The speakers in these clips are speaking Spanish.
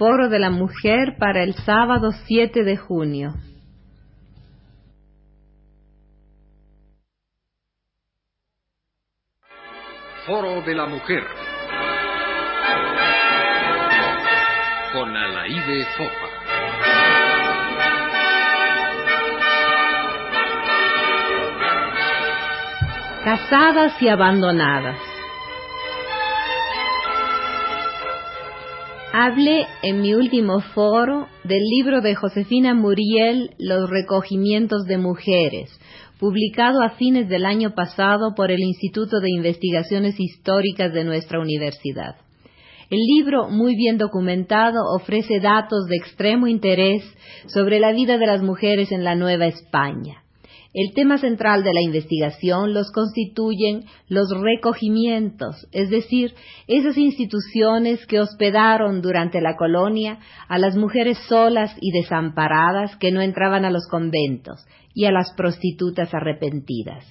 Foro de la Mujer para el sábado 7 de junio. Foro de la Mujer con Alaide Fopa. Casadas y abandonadas. Hablé en mi último foro del libro de Josefina Muriel, Los recogimientos de mujeres, publicado a fines del año pasado por el Instituto de Investigaciones Históricas de nuestra universidad. El libro, muy bien documentado, ofrece datos de extremo interés sobre la vida de las mujeres en la Nueva España. El tema central de la investigación los constituyen los recogimientos, es decir, esas instituciones que hospedaron durante la colonia a las mujeres solas y desamparadas que no entraban a los conventos y a las prostitutas arrepentidas.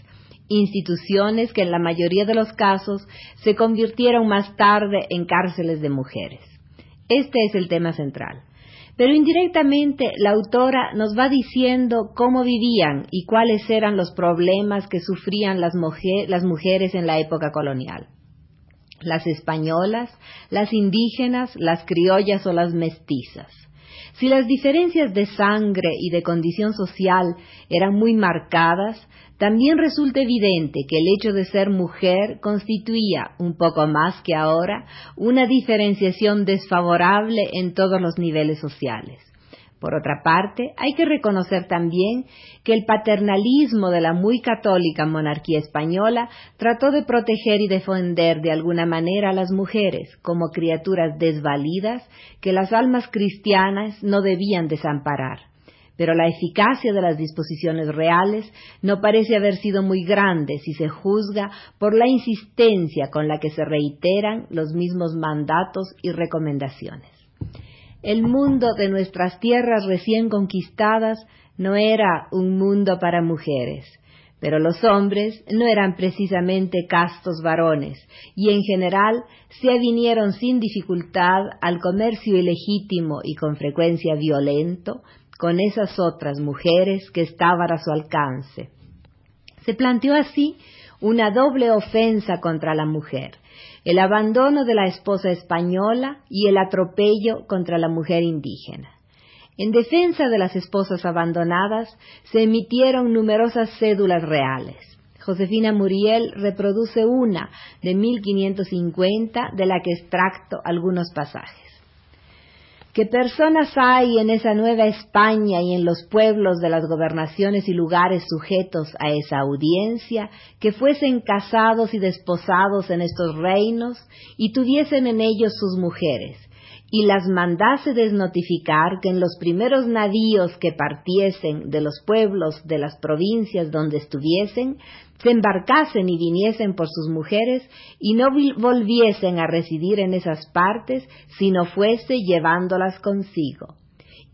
Instituciones que en la mayoría de los casos se convirtieron más tarde en cárceles de mujeres. Este es el tema central. Pero indirectamente la autora nos va diciendo cómo vivían y cuáles eran los problemas que sufrían las, mujeres en la época colonial. Las españolas, las indígenas, las criollas o las mestizas. Si las diferencias de sangre y de condición social eran muy marcadas, también resulta evidente que el hecho de ser mujer constituía, un poco más que ahora, una diferenciación desfavorable en todos los niveles sociales. Por otra parte, hay que reconocer también que el paternalismo de la muy católica monarquía española trató de proteger y defender de alguna manera a las mujeres como criaturas desvalidas que las almas cristianas no debían desamparar pero la eficacia de las disposiciones reales no parece haber sido muy grande si se juzga por la insistencia con la que se reiteran los mismos mandatos y recomendaciones. El mundo de nuestras tierras recién conquistadas no era un mundo para mujeres, pero los hombres no eran precisamente castos varones, y en general se avinieron sin dificultad al comercio ilegítimo y con frecuencia violento con esas otras mujeres que estaban a su alcance. Se planteó así una doble ofensa contra la mujer, el abandono de la esposa española y el atropello contra la mujer indígena. En defensa de las esposas abandonadas se emitieron numerosas cédulas reales. Josefina Muriel reproduce una de 1550 de la que extracto algunos pasajes. ¿Qué personas hay en esa nueva España y en los pueblos de las gobernaciones y lugares sujetos a esa audiencia que fuesen casados y desposados en estos reinos y tuviesen en ellos sus mujeres? y las mandase desnotificar que en los primeros navíos que partiesen de los pueblos de las provincias donde estuviesen, se embarcasen y viniesen por sus mujeres y no volviesen a residir en esas partes, sino fuese llevándolas consigo.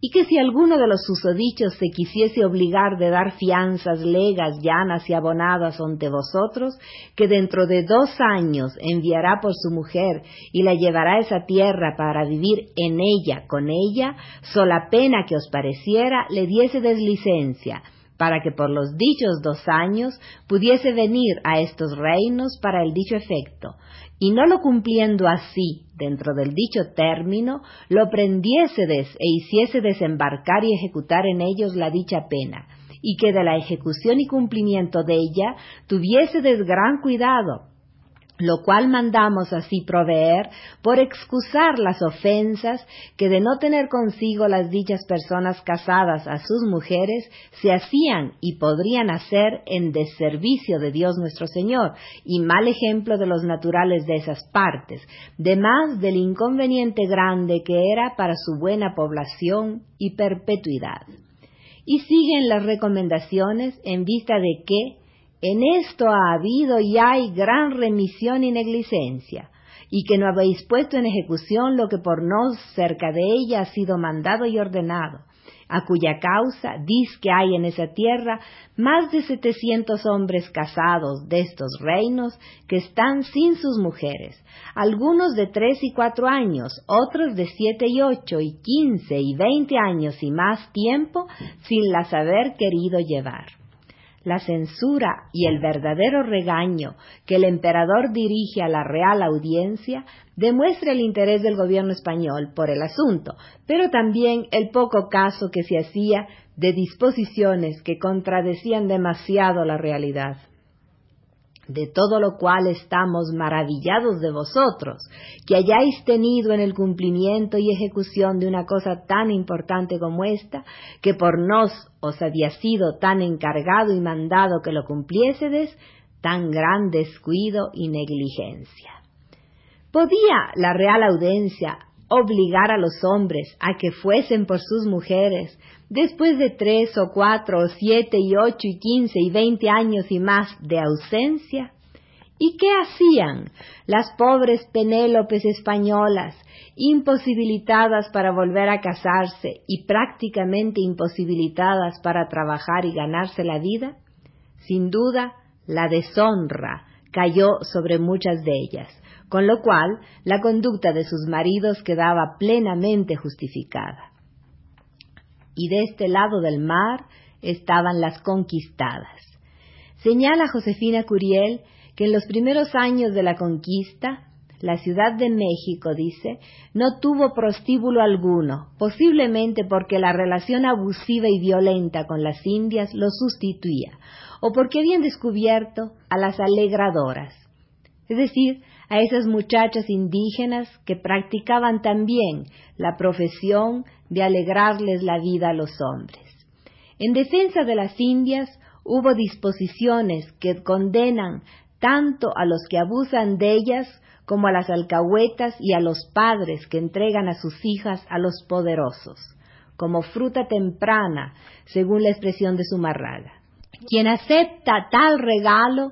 Y que si alguno de los susodichos se quisiese obligar de dar fianzas legas, llanas y abonadas ante vosotros, que dentro de dos años enviará por su mujer y la llevará a esa tierra para vivir en ella con ella, sola pena que os pareciera le diese deslicencia, para que por los dichos dos años pudiese venir a estos reinos para el dicho efecto, y no lo cumpliendo así dentro del dicho término, lo prendiésedes e hiciese desembarcar y ejecutar en ellos la dicha pena, y que de la ejecución y cumplimiento de ella tuviésedes gran cuidado, lo cual mandamos así proveer por excusar las ofensas que de no tener consigo las dichas personas casadas a sus mujeres se hacían y podrían hacer en deservicio de Dios nuestro Señor y mal ejemplo de los naturales de esas partes, demás del inconveniente grande que era para su buena población y perpetuidad. Y siguen las recomendaciones en vista de que en esto ha habido y hay gran remisión y negligencia, y que no habéis puesto en ejecución lo que por no cerca de ella ha sido mandado y ordenado, a cuya causa dice que hay en esa tierra más de setecientos hombres casados de estos reinos que están sin sus mujeres, algunos de tres y cuatro años, otros de siete y ocho y quince y veinte años y más tiempo sin las haber querido llevar la censura y el verdadero regaño que el emperador dirige a la Real Audiencia demuestra el interés del gobierno español por el asunto, pero también el poco caso que se hacía de disposiciones que contradecían demasiado la realidad de todo lo cual estamos maravillados de vosotros, que hayáis tenido en el cumplimiento y ejecución de una cosa tan importante como esta, que por nos os había sido tan encargado y mandado que lo cumpliésedes, tan gran descuido y negligencia. ¿Podía la Real Audiencia obligar a los hombres a que fuesen por sus mujeres, después de tres o cuatro o siete y ocho y quince y veinte años y más de ausencia? ¿Y qué hacían las pobres Penélopes españolas, imposibilitadas para volver a casarse y prácticamente imposibilitadas para trabajar y ganarse la vida? Sin duda, la deshonra cayó sobre muchas de ellas, con lo cual la conducta de sus maridos quedaba plenamente justificada. Y de este lado del mar estaban las conquistadas. Señala Josefina Curiel que en los primeros años de la conquista, la Ciudad de México, dice, no tuvo prostíbulo alguno, posiblemente porque la relación abusiva y violenta con las indias lo sustituía, o porque habían descubierto a las alegradoras, es decir, a esas muchachas indígenas que practicaban también la profesión de alegrarles la vida a los hombres. En defensa de las indias hubo disposiciones que condenan tanto a los que abusan de ellas como a las alcahuetas y a los padres que entregan a sus hijas a los poderosos, como fruta temprana, según la expresión de su marraga. Quien acepta tal regalo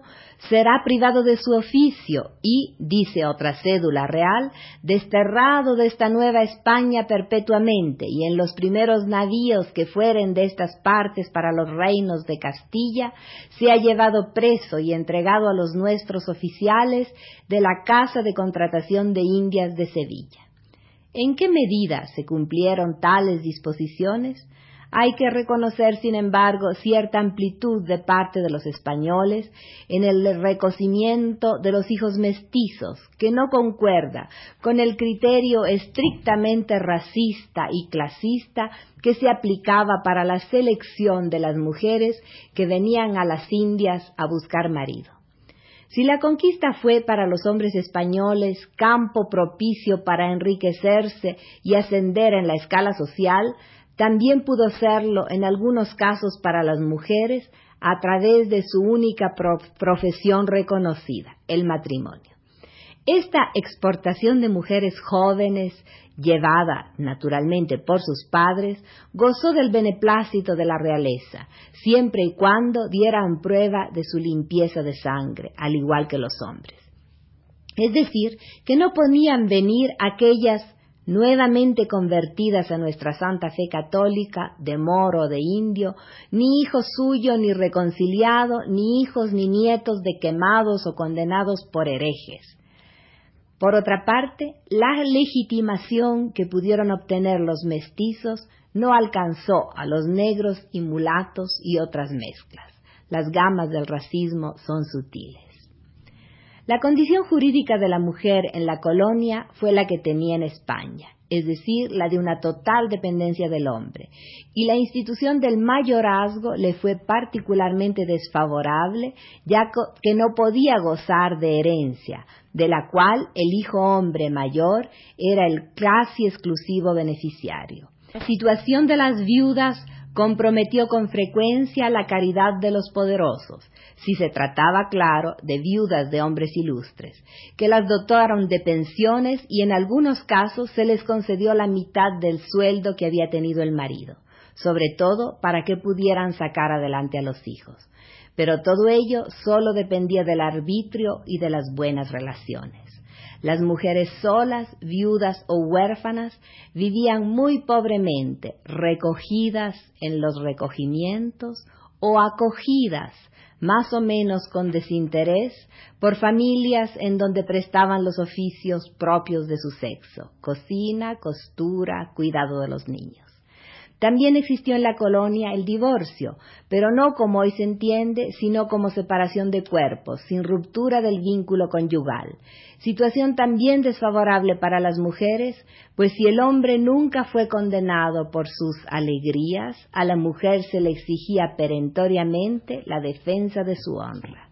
será privado de su oficio y, dice otra cédula real, desterrado de esta nueva España perpetuamente y en los primeros navíos que fueren de estas partes para los reinos de Castilla, se ha llevado preso y entregado a los nuestros oficiales de la Casa de Contratación de Indias de Sevilla. ¿En qué medida se cumplieron tales disposiciones? Hay que reconocer, sin embargo, cierta amplitud de parte de los españoles en el recocimiento de los hijos mestizos, que no concuerda con el criterio estrictamente racista y clasista que se aplicaba para la selección de las mujeres que venían a las Indias a buscar marido. Si la conquista fue para los hombres españoles campo propicio para enriquecerse y ascender en la escala social, también pudo serlo en algunos casos para las mujeres a través de su única profesión reconocida, el matrimonio. Esta exportación de mujeres jóvenes, llevada naturalmente por sus padres, gozó del beneplácito de la realeza, siempre y cuando dieran prueba de su limpieza de sangre, al igual que los hombres. Es decir, que no podían venir aquellas nuevamente convertidas a nuestra santa fe católica, de moro o de indio, ni hijo suyo ni reconciliado, ni hijos ni nietos de quemados o condenados por herejes. Por otra parte, la legitimación que pudieron obtener los mestizos no alcanzó a los negros y mulatos y otras mezclas. Las gamas del racismo son sutiles. La condición jurídica de la mujer en la colonia fue la que tenía en España, es decir, la de una total dependencia del hombre, y la institución del mayorazgo le fue particularmente desfavorable, ya que no podía gozar de herencia, de la cual el hijo hombre mayor era el casi exclusivo beneficiario. La situación de las viudas comprometió con frecuencia la caridad de los poderosos, si se trataba, claro, de viudas de hombres ilustres, que las dotaron de pensiones y en algunos casos se les concedió la mitad del sueldo que había tenido el marido, sobre todo para que pudieran sacar adelante a los hijos. Pero todo ello solo dependía del arbitrio y de las buenas relaciones. Las mujeres solas, viudas o huérfanas vivían muy pobremente, recogidas en los recogimientos o acogidas, más o menos con desinterés, por familias en donde prestaban los oficios propios de su sexo, cocina, costura, cuidado de los niños. También existió en la colonia el divorcio, pero no como hoy se entiende, sino como separación de cuerpos, sin ruptura del vínculo conyugal. Situación también desfavorable para las mujeres, pues si el hombre nunca fue condenado por sus alegrías, a la mujer se le exigía perentoriamente la defensa de su honra.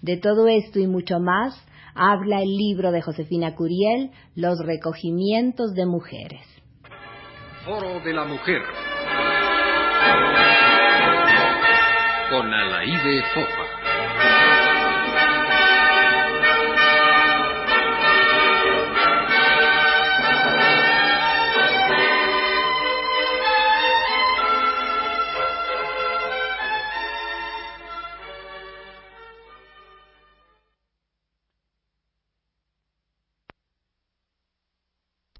De todo esto y mucho más habla el libro de Josefina Curiel, Los recogimientos de mujeres. Foro de la Mujer. Con Alaide Fopa.